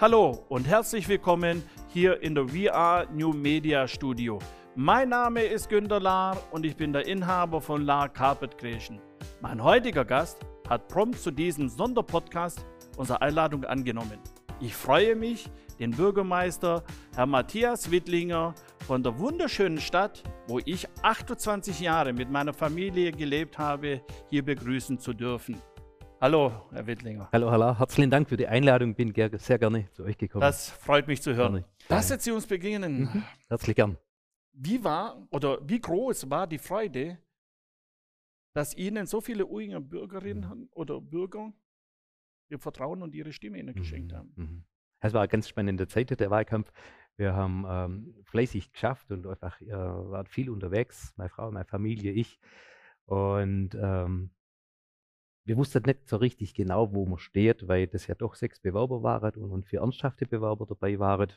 Hallo und herzlich willkommen hier in der VR New Media Studio. Mein Name ist Günter Lahr und ich bin der Inhaber von Lahr Carpet Creation. Mein heutiger Gast hat prompt zu diesem Sonderpodcast unsere Einladung angenommen. Ich freue mich, den Bürgermeister Herr Matthias Wittlinger von der wunderschönen Stadt, wo ich 28 Jahre mit meiner Familie gelebt habe, hier begrüßen zu dürfen. Hallo, Herr Wittlinger. Hallo, hallo. Herzlichen Dank für die Einladung. Bin sehr gerne zu euch gekommen. Das freut mich zu hören. Lassen Sie uns beginnen. Mhm. Herzlich gern. Wie war oder wie groß war die Freude, dass Ihnen so viele Uinger Bürgerinnen mhm. oder Bürger ihr Vertrauen und ihre Stimme Ihnen geschenkt mhm. haben? Mhm. Es war eine ganz spannende Zeit, der Wahlkampf. Wir haben ähm, fleißig geschafft und einfach äh, waren viel unterwegs, meine Frau, meine Familie, ich. Und ähm, wir wussten nicht so richtig genau, wo man steht, weil das ja doch sechs Bewerber waren und, vier ernsthafte Bewerber dabei waren.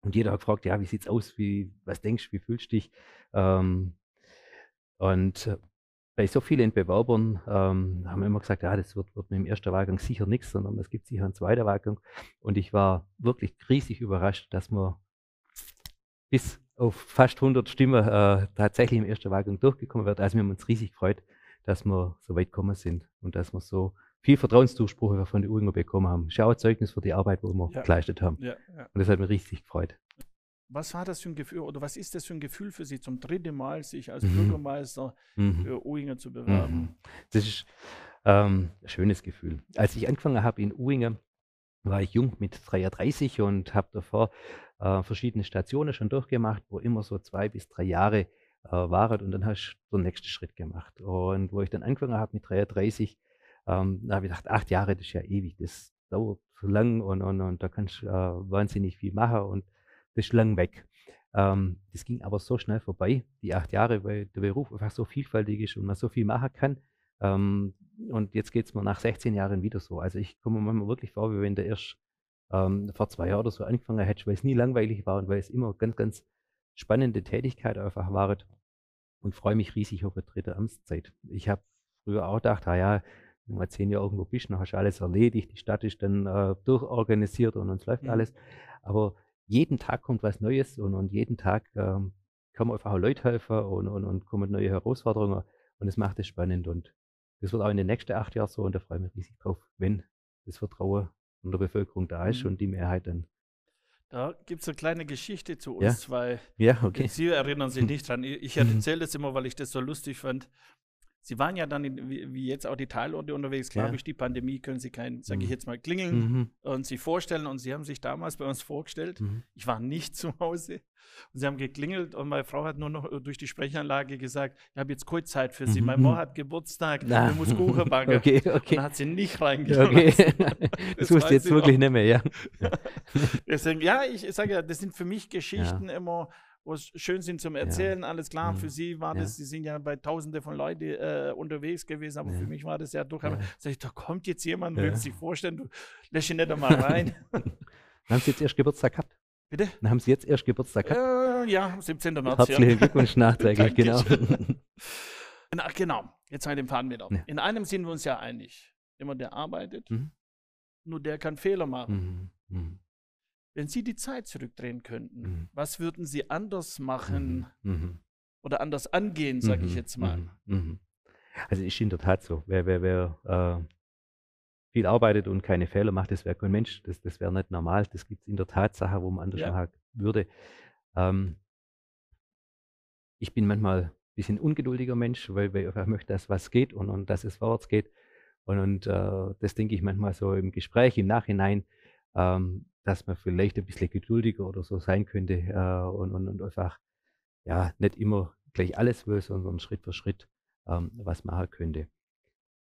Und jeder hat gefragt, ja, wie sieht's aus, wie, was denkst du, wie fühlst du dich? Ähm, und äh, bei so vielen Bewerbern ähm, haben wir immer gesagt, ja, das wird, wird mit dem ersten Wahlgang sicher nichts, sondern es gibt sicher einen zweiten Wahlgang. Und ich war wirklich riesig überrascht, dass wir bis auf fast 100 Stimmen äh, tatsächlich im ersten Wahlgang durchgekommen wird. Also wir haben uns riesig gefreut dass wir so weit gekommen sind und dass wir so viel Vertrauenszuspruch von den Uringer bekommen haben. Schau Zeugnis für die Arbeit, wo wir ja. geleistet haben. Ja, ja. Und das hat mich richtig gefreut. Was war das für ein Gefühl oder was ist das für ein Gefühl für Sie, zum dritten Mal sich als mhm. Bürgermeister mhm. für Uingen zu bewerben? Mhm. Das ist ähm, ein schönes Gefühl. Als ich angefangen habe in Uingen, war ich jung mit 33 und habe davor äh, verschiedene Stationen schon durchgemacht, wo immer so zwei bis drei Jahre äh, waren und dann hast du den nächsten Schritt gemacht. Und wo ich dann angefangen habe mit 33, ähm, da habe ich gedacht, acht Jahre, das ist ja ewig, das dauert so lang und, und, und da kannst du äh, wahnsinnig viel machen und das ist lang weg. Ähm, das ging aber so schnell vorbei, die acht Jahre, weil der Beruf einfach so vielfältig ist und man so viel machen kann. Ähm, und jetzt geht es mir nach 16 Jahren wieder so. Also ich komme mir manchmal wirklich vor, wie wenn der erst ähm, vor zwei Jahren oder so angefangen hätte, weil es nie langweilig war und weil es immer ganz, ganz spannende Tätigkeit einfach war und freue mich riesig auf eine dritte Amtszeit. Ich habe früher auch gedacht, ah ja, wenn du zehn Jahre irgendwo bist, dann hast du alles erledigt, die Stadt ist dann äh, durchorganisiert und uns läuft mhm. alles. Aber jeden Tag kommt was Neues und, und jeden Tag ähm, kann man einfach auch Leute helfen und, und, und kommen neue Herausforderungen und es macht es spannend und das wird auch in den nächsten acht Jahren so und da freue ich mich riesig drauf, wenn das Vertrauen von der Bevölkerung da ist mhm. und die Mehrheit dann da gibt es eine kleine Geschichte zu uns ja? zwei. Ja, okay. Sie erinnern sich nicht dran. Ich erzähle das immer, weil ich das so lustig fand. Sie waren ja dann, in, wie, jetzt auch die Teilorte unterwegs. Klar, ja. durch die Pandemie können Sie kein, sage ich mhm. jetzt mal, klingeln mhm. und sich vorstellen. Und Sie haben sich damals bei uns vorgestellt. Mhm. Ich war nicht zu Hause. Und Sie haben geklingelt und meine Frau hat nur noch durch die Sprechanlage gesagt, ich habe jetzt kurz Zeit für Sie. Mhm. Mein Mann hat Geburtstag, Na. wir muss Kuchen backen. Okay, okay. Und hat sie nicht reingelassen. Okay. das, wusste jetzt wirklich noch. nicht mehr, ja. Deswegen, ja, ich sage ja, das sind für mich Geschichten ja. immer, wo es schön sind zum Erzählen, ja. alles klar. Mhm. Für sie war das, sie sind ja bei tausende von Leuten äh, unterwegs gewesen, aber ja. für mich war das ja durchaus, ja. sag ich, da kommt jetzt jemand, ja. will sich vorstellen, du lässt ihn nicht einmal rein. haben Sie jetzt erst Geburtstag gehabt? Bitte? Dann haben Sie jetzt erst Geburtstag gehabt? Äh, ja, 17. März. Herzlichen Glückwunsch nachträglich, genau. Ach, genau, jetzt halt den Faden wieder. In einem sind wir uns ja einig. Immer der arbeitet, mhm. nur der kann Fehler machen. Mhm. Mhm. Wenn Sie die Zeit zurückdrehen könnten, mhm. was würden Sie anders machen mhm. mhm. oder anders angehen, sage ich mhm. jetzt mal? Mhm. Also ist in der Tat so. Wer, wer, wer äh, viel arbeitet und keine Fehler macht, das wäre kein Mensch. Das, das wäre nicht normal. Das gibt es in der Tat Sachen, wo man anders ja. machen würde. Ähm, ich bin manchmal ein bisschen ungeduldiger Mensch, weil, weil ich einfach möchte, dass was geht und, und dass es vorwärts geht. Und, und äh, das denke ich manchmal so im Gespräch, im Nachhinein. Ähm, dass man vielleicht ein bisschen geduldiger oder so sein könnte äh, und, und, und, einfach ja nicht immer gleich alles will, sondern Schritt für Schritt ähm, was machen könnte.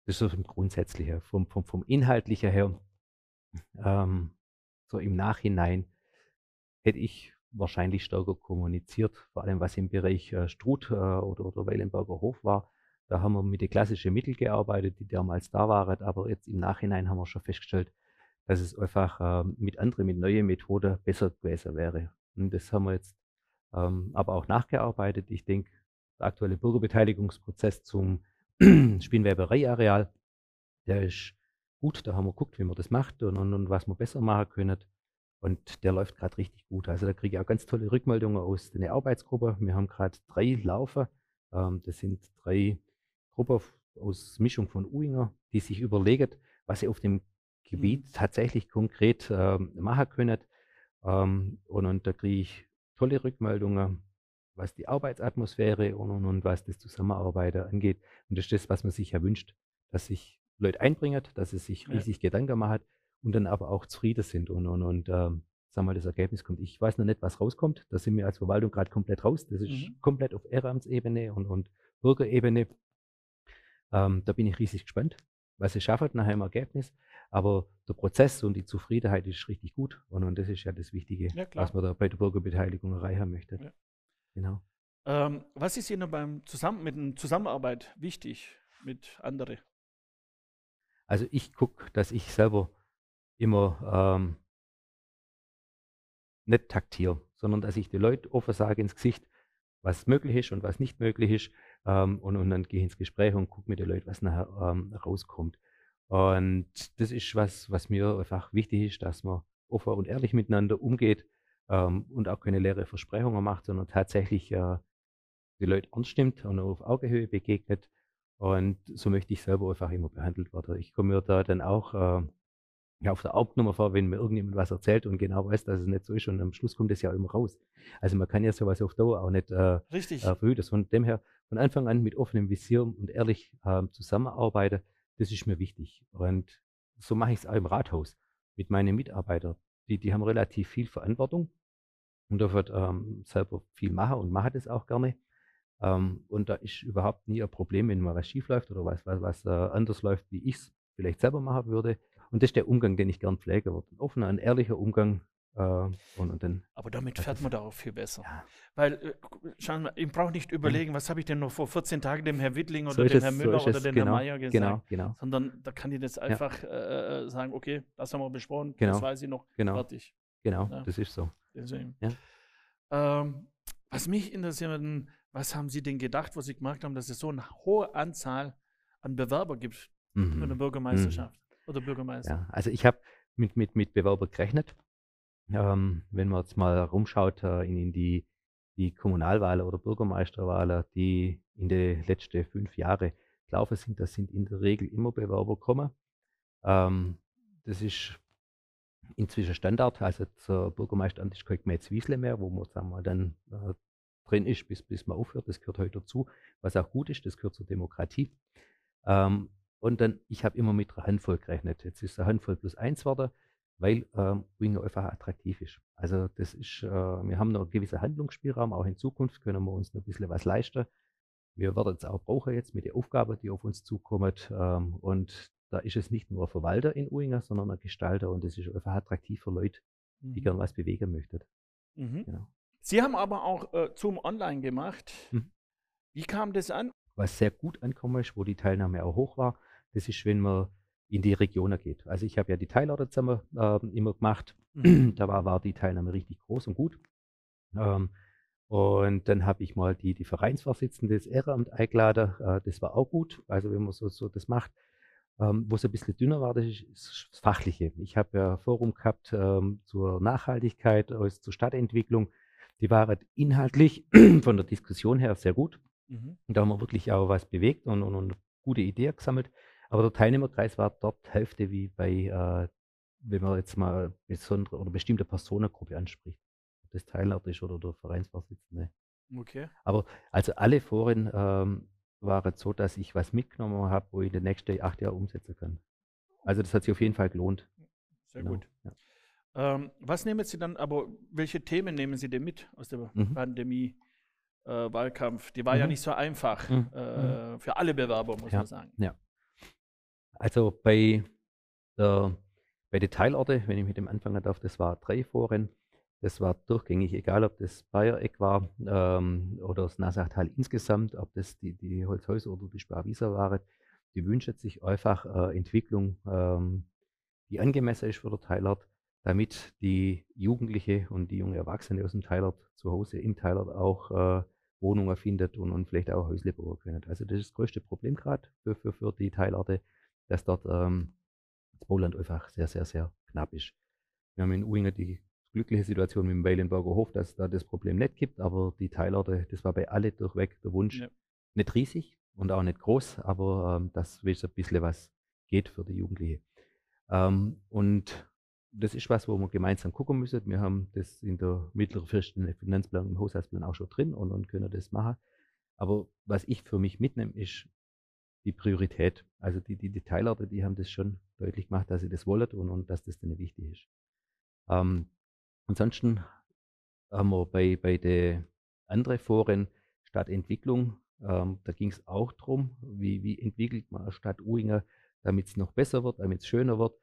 Das ist so vom Grundsätzlichen, vom, vom, vom Inhaltlichen her. Ähm, so im Nachhinein hätte ich wahrscheinlich stärker kommuniziert, vor allem was im Bereich äh, Struth äh, oder, oder Weilenberger Hof war. Da haben wir mit den klassischen Mitteln gearbeitet, die damals da waren, aber jetzt im Nachhinein haben wir schon festgestellt, dass es einfach ähm, mit anderen, mit neuen Methoden besser gewesen wäre. Und das haben wir jetzt ähm, aber auch nachgearbeitet. Ich denke, der aktuelle Bürgerbeteiligungsprozess zum Spinnwebereiareal, der ist gut. Da haben wir geguckt, wie man das macht und, und, und was wir besser machen können. Und der läuft gerade richtig gut. Also da kriege ich auch ganz tolle Rückmeldungen aus der Arbeitsgruppe. Wir haben gerade drei Laufen. Ähm, das sind drei Gruppen aus Mischung von Uinger, die sich überlegen, was sie auf dem Gebiet mhm. tatsächlich konkret äh, machen können. Ähm, und, und, da kriege ich tolle Rückmeldungen, was die Arbeitsatmosphäre und, und, und, was das Zusammenarbeiten angeht. Und das ist das, was man sich ja wünscht, dass sich Leute einbringen, dass sie sich riesig ja. Gedanken machen und dann aber auch zufrieden sind und, und, und ähm, sagen wir, das Ergebnis kommt. Ich weiß noch nicht, was rauskommt. Da sind wir als Verwaltung gerade komplett raus. Das ist mhm. komplett auf Ehrenamtsebene und, und Bürgerebene. Ähm, da bin ich riesig gespannt, was sie schaffen nachher im Ergebnis. Aber der Prozess und die Zufriedenheit ist richtig gut. Und, und das ist ja das Wichtige, ja, was man da bei der Bürgerbeteiligung erreichen möchte. Ja. Genau. Ähm, was ist Ihnen beim Zusammen mit der Zusammenarbeit wichtig mit anderen? Also ich gucke, dass ich selber immer ähm, nicht taktiere, sondern dass ich die Leute offen sage ins Gesicht, was möglich ist und was nicht möglich ist. Ähm, und, und, dann gehe ich ins Gespräch und gucke mit den Leuten, was nachher ähm, rauskommt. Und das ist was, was mir einfach wichtig ist, dass man offen und ehrlich miteinander umgeht ähm, und auch keine leere Versprechungen macht, sondern tatsächlich äh, die Leute ernst nimmt und auf Augenhöhe begegnet. Und so möchte ich selber einfach immer behandelt werden. Ich komme mir da dann auch äh, ja, auf der Hauptnummer vor, wenn mir irgendjemand was erzählt und genau weiß, dass es nicht so ist und am Schluss kommt es ja immer raus. Also man kann ja sowas auf Dauer auch nicht äh, Richtig. Äh, verhüten. Von dem her von Anfang an mit offenem Visier und ehrlich äh, zusammenarbeiten, das ist mir wichtig. Und so mache ich es auch im Rathaus mit meinen Mitarbeitern. Die, die haben relativ viel Verantwortung und dürfen ähm, selber viel machen und machen das auch gerne. Ähm, und da ist überhaupt nie ein Problem, wenn mal was schief läuft oder was, was, was äh, anders läuft, wie ich es vielleicht selber machen würde. Und das ist der Umgang, den ich gern pflege. Ein offener, ein ehrlicher Umgang. Äh, und, und dann, Aber damit fährt man darauf viel besser. Ja. Weil, äh, schauen wir, ich brauche nicht überlegen, was habe ich denn noch vor 14 Tagen dem Herrn Wittling oder so dem Herrn Müller so oder dem genau, Herrn Mayer gesagt. Genau, genau. Sondern da kann ich jetzt einfach ja. äh, sagen, okay, das haben wir besprochen, genau, das weiß ich noch, genau, fertig. Genau, ja. das ist so. Deswegen. Ähm, was mich interessiert, was haben Sie denn gedacht, was Sie gemacht haben, dass es so eine hohe Anzahl an Bewerber gibt mhm. für eine Bürgermeisterschaft? Mhm. Oder Bürgermeister? Ja, also ich habe mit, mit, mit Bewerber gerechnet. Ähm, wenn man jetzt mal rumschaut äh, in, die, die Kommunalwahlen oder Bürgermeisterwahlen, die in den letzten fünf Jahren gelaufen sind, das sind in der Regel immer Bewerber gekommen. Ähm, das ist inzwischen Standard. Also zur Bürgermeisteramt ist kein Gemäß mehr, wo man sagen wir, dann äh, drin ist, bis, bis man aufhört. Das gehört heute dazu, was auch gut ist, das gehört zur Demokratie. Ähm, und dann, ich habe immer mit einer Handvoll gerechnet. Jetzt ist eine Handvoll plus eins geworden, weil ähm, Winger einfach attraktiv ist. Also das ist, äh, wir haben noch einen gewissen Handlungsspielraum, auch in Zukunft können wir uns noch ein bisschen was leisten. Wir werden es auch brauchen jetzt mit den Aufgaben, die auf uns zukommen. Ähm, und da ist es nicht nur ein Verwalter in Uinger, sondern ein Gestalter und das ist einfach attraktiv für Leute, die mhm. gern was bewegen möchten. Mhm. Genau. Sie haben aber auch äh, Zoom Online gemacht. Mhm. Wie kam das an? Was sehr gut ankommen ist, wo die Teilnahme auch hoch war, das ist, wenn man in die Regionen geht. Also ich habe ja die Teilorte zusammen äh, immer gemacht. Mhm. Da war, war die Teilnahme richtig groß und gut. Ähm, und dann habe ich mal die, die Vereinsvorsitzende des Ehrenamt eingeladen. Äh, das war auch gut. Also wenn man so, so das macht. Ähm, Wo es ein bisschen dünner war, das ist, ist das Fachliche. Ich habe ja ein Forum gehabt ähm, zur Nachhaltigkeit, also zur Stadtentwicklung. Die waren inhaltlich von der Diskussion her sehr gut. Mhm. Und da haben wir wirklich auch was bewegt und, und, und gute Ideen gesammelt. Aber der Teilnehmerkreis war dort Hälfte wie bei, äh, wenn man jetzt mal besondere oder bestimmte Personengruppe anspricht. Ob das Teilnehmer ist oder der Vereinsvorsitzende. Okay. Aber also alle Foren ähm, waren so, dass ich was mitgenommen habe, wo ich in den nächsten acht Jahren umsetzen kann. Also das hat sich auf jeden Fall gelohnt. Sehr genau. gut. Ja. Ähm, was nehmen Sie dann, aber welche Themen nehmen Sie denn mit aus der mhm. Pandemie? Äh, Wahlkampf, die war mhm. ja nicht so einfach mhm. äh, mhm. für alle Bewerber, muss ja. man sagen. Ja. Also bei der bei den Teilorte, wenn ich mit dem anfangen darf, das war drei Foren. Das war durchgängig, egal ob das Bayereck war ähm, oder das Nasachtal insgesamt, ob das die, die Holzhäuser oder die Sparwieser waren. Die wünschen sich einfach äh, Entwicklung, ähm, die angemessen ist für den Teilort, damit die Jugendliche und die junge Erwachsene aus dem Teilort zu Hause im Teilort auch äh, Wohnungen findet und, und vielleicht auch Häusle bauen können. Also das ist das größte Problem gerade für, für, für die Teilorte, dass dort ähm, das Bauland einfach sehr, sehr, sehr knapp ist. Wir haben in Uingen die glückliche Situation mit dem Weilenberger Hof, dass da das Problem nicht gibt, aber die Teilorte, das war bei alle durchweg der Wunsch. Ja. Nicht riesig und auch nicht groß, aber ähm, das ist ein bisschen was geht für die Jugendliche. Ähm, und das ist was, wo wir gemeinsam gucken müssen. Wir haben das in der mittelfristigen Finanzplanung im Haushaltsplan auch schon drin und, und können das machen. Aber was ich für mich mitnehme, ist die Priorität. Also die, die Detailarte, die haben das schon deutlich gemacht, dass sie das wollen und, und dass das denen wichtig ist. Ähm, ansonsten haben wir bei, bei den anderen Foren Stadtentwicklung, ähm, da ging es auch darum, wie, wie entwickelt man eine Stadt Uhinger, damit es noch besser wird, damit es schöner wird.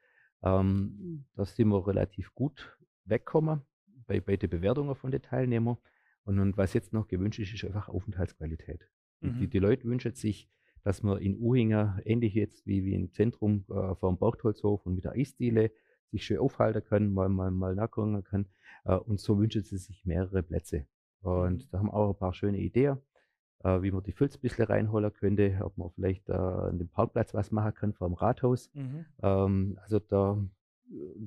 Ähm, da sind wir relativ gut weggekommen bei, bei den Bewertungen von den Teilnehmern. Und, und was jetzt noch gewünscht ist, ist einfach Aufenthaltsqualität. Mhm. Die, die Leute wünschen sich, dass man in Uhinger, ähnlich jetzt wie, wie im Zentrum äh, vom Berchtolzhof und mit der Eisdiele, sich schön aufhalten kann, mal, mal, mal nachgucken kann. Äh, und so wünschen sie sich mehrere Plätze. Und Mhm. da haben wir auch ein paar schöne Ideen, äh, wie man die Filz ein bisschen reinholen könnte, ob man vielleicht äh, an dem Parkplatz was machen kann vor dem Rathaus. Mhm. Ähm, also da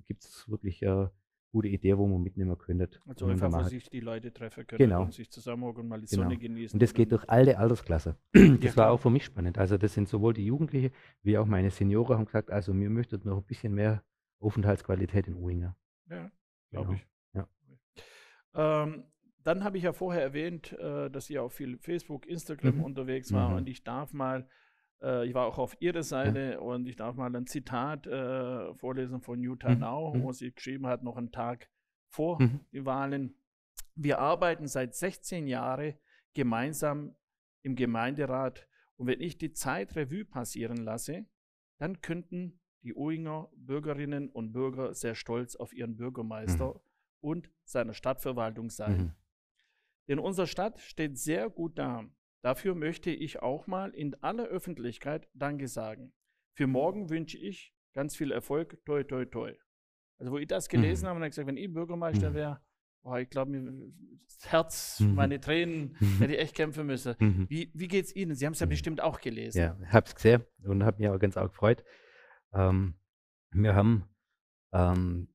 gibt es wirklich äh, gute Ideen, wo man mitnehmen könnte. Also einfach, wo sich die Leute treffen können Genau. und sich zusammenhocken und mal die Genau. Sonne genießen. Und das geht durch alle Altersklassen. Ja, Das war klar. auch für mich spannend. Also das sind sowohl die Jugendlichen wie auch meine Senioren haben gesagt, also wir möchten noch ein bisschen mehr Aufenthaltsqualität in Uhinger. Ja, glaube Genau. ich. Ja. Ähm, dann habe ich ja vorher erwähnt, äh, dass ihr auf viel Facebook, Instagram Mhm. unterwegs war Mhm. und ich darf mal, äh, ich war auch auf ihrer Seite und ich darf mal ein Zitat äh, vorlesen von Utah Mhm. Now, Mhm. wo sie geschrieben hat, noch einen Tag vor Mhm. die Wahlen. Wir arbeiten seit 16 Jahren gemeinsam im Gemeinderat und wenn ich die Zeit Revue passieren lasse, dann könnten die Uhinger Bürgerinnen und Bürger sehr stolz auf ihren Bürgermeister und seine Stadtverwaltung sein. Mhm. Denn unsere Stadt steht sehr gut da. Dafür möchte ich auch mal in aller Öffentlichkeit Danke sagen. Für morgen wünsche ich ganz viel Erfolg. Toi, toi, toi. Also, wo ich das gelesen Mhm. habe, habe ich gesagt, wenn ich Bürgermeister Mhm. wäre, oh, ich glaube, mir das Herz, Mhm. meine Tränen, Mhm. hätte ich echt kämpfen müssen. Mhm. Wie, wie geht es Ihnen? Sie haben es ja Mhm. bestimmt auch gelesen. Ja, ich habe es gesehen und habe mich auch ganz auch gefreut. Ähm, wir haben ähm,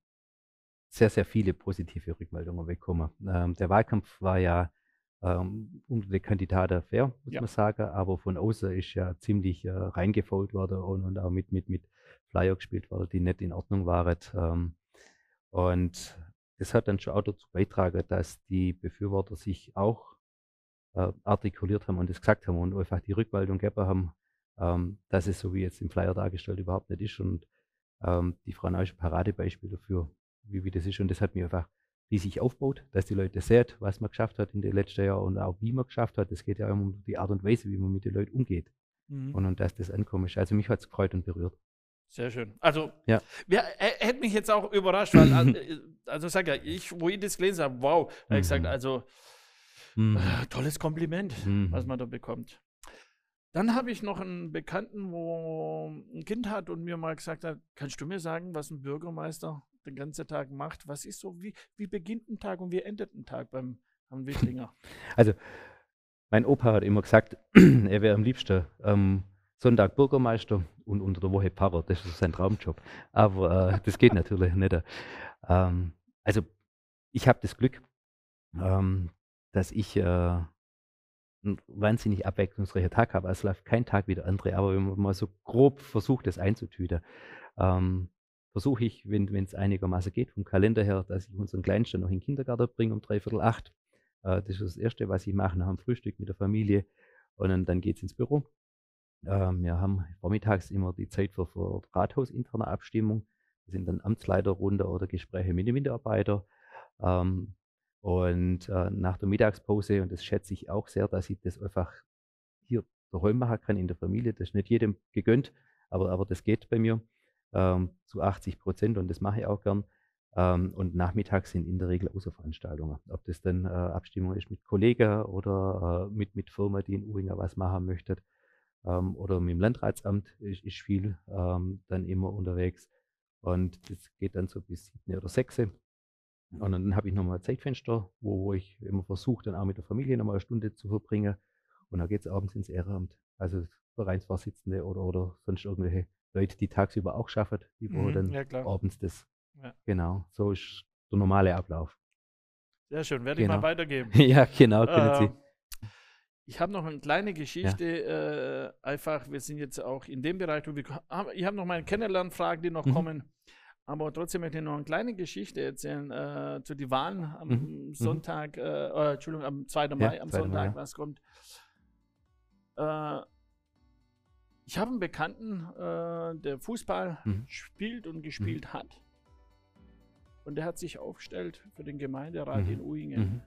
sehr, sehr viele positive Rückmeldungen bekommen. Ähm, der Wahlkampf war ja ähm, unter den Kandidaten fair, muss Ja. man sagen, aber von außen ist ja ziemlich äh, reingefault worden und, und auch mit, mit, mit Flyer gespielt worden, die nicht in Ordnung waren. Ähm, und das hat dann schon auch dazu beigetragen, dass die Befürworter sich auch äh, artikuliert haben und das gesagt haben und einfach die Rückmeldung gegeben haben, ähm, dass es so wie jetzt im Flyer dargestellt überhaupt nicht ist. Und ähm, die Frau Nau ist ein Paradebeispiel dafür, wie, wie das ist. Und das hat mir einfach riesig aufgebaut, dass die Leute sehen, was man geschafft hat in den letzten Jahren und auch wie man geschafft hat. Es geht ja immer um die Art und Weise, wie man mit den Leuten umgeht Mhm. und, und dass das ankommt. ist. Also mich hat es gefreut und berührt. Sehr schön. Also, Ja. er, hätte mich jetzt auch überrascht, weil, also, äh, also sag ja, ich, wo ich das gelesen habe, wow, habe ich gesagt, Mhm. also, Mhm. äh, tolles Kompliment, Mhm. was man da bekommt. Dann habe ich noch einen Bekannten, wo ein Kind hat und mir mal gesagt hat, kannst du mir sagen, was ein Bürgermeister den ganzen Tag macht? Was ist so, wie, wie beginnt ein Tag und wie endet ein Tag beim Herrn Wittlinger? Also, mein Opa hat immer gesagt, er wäre am liebsten ähm, Sonntag Bürgermeister und unter der Woche Pfarrer. Das ist sein Traumjob. Aber äh, das geht natürlich nicht. Ähm, also, ich habe das Glück, ähm, dass ich äh, einen wahnsinnig abwechslungsreicher Tag habe. Also, es läuft kein Tag wie der andere. Aber wenn man mal so grob versucht, das einzutüten, ähm, versuche ich, wenn es einigermaßen geht, vom Kalender her, dass ich unseren Kleinsten noch in den Kindergarten bringe um dreiviertel acht. Äh, das ist das Erste, was ich mache nach dem Frühstück mit der Familie. Und dann, dann geht es ins Büro. Ähm, wir haben vormittags immer die Zeit für, für rathausinterne Abstimmung. Das sind dann Amtsleiterrunde oder Gespräche mit den Mitarbeitern. Ähm, und äh, nach der Mittagspause, und das schätze ich auch sehr, dass ich das einfach hier daheim machen kann in der Familie. Das ist nicht jedem gegönnt, aber, aber das geht bei mir ähm, zu 80 Prozent und das mache ich auch gern. Ähm, und nachmittags sind in der Regel Außerveranstaltungen. Ob das dann äh, Abstimmung ist mit Kollegen oder äh, mit, mit Firmen, die in Uhinger was machen möchten. Ähm, oder mit dem Landratsamt ist, ist viel ähm, dann immer unterwegs. Und das geht dann so bis 7 oder 6. Und dann habe ich nochmal ein Zeitfenster, wo, wo ich immer versuche, dann auch mit der Familie nochmal eine Stunde zu verbringen. Und dann geht es abends ins Ehrenamt. Also Vereinsvorsitzende oder, oder sonst irgendwelche Leute, die tagsüber auch schaffen, die Mhm, dann ja, abends das. Ja. Genau, so ist der normale Ablauf. Sehr schön, werde ich Genau. mal weitergeben. ja, genau, Ähm, Sie. ich habe noch eine kleine Geschichte, äh, einfach, wir sind jetzt auch in dem Bereich, wo wir, haben- ich habe noch meine Kennenlernfragen, die noch Mhm. kommen, aber trotzdem möchte ich noch eine kleine Geschichte erzählen zu äh, die Wahlen am Mhm. Sonntag, äh, äh, Entschuldigung, am 2. Mai, am 2. Mai, Sonntag, ja. was kommt. Äh, ich habe einen Bekannten, äh, der Fußball Mhm. spielt und gespielt hat. Und der hat sich aufgestellt für den Gemeinderat Mhm. in Uingen. Mhm.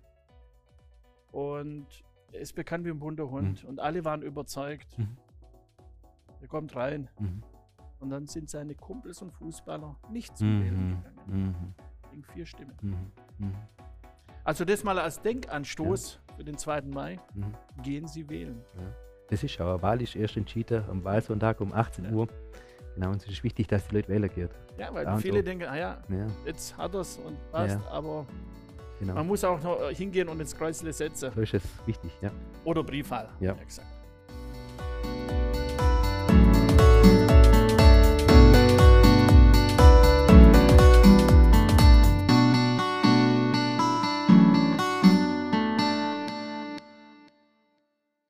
Und er ist bekannt wie ein bunter Hund. Und alle waren überzeugt. Mhm. Er kommt rein. Mhm. Und dann sind seine Kumpels und Fußballer nicht zum Wählen Mhm. gegangen. Mhm. Wegen vier Stimmen. Mhm. Mhm. Also das mal als Denkanstoß für den 2. Mai. Mhm. Gehen Sie wählen. Das ist eine Wahl ist erst entschieden am Wahlsonntag um 18 Ja. Uhr. Genau, und es ist wichtig, dass die Leute wählen gehen. Ja, weil Ja, und viele denken, ah ja, Ja, jetzt hat er es und passt. Ja. Aber genau. man muss auch noch äh, hingehen und ins Kreuzle setzen. So ist es wichtig, ja. Oder Briefwahl, Ja. wie gesagt.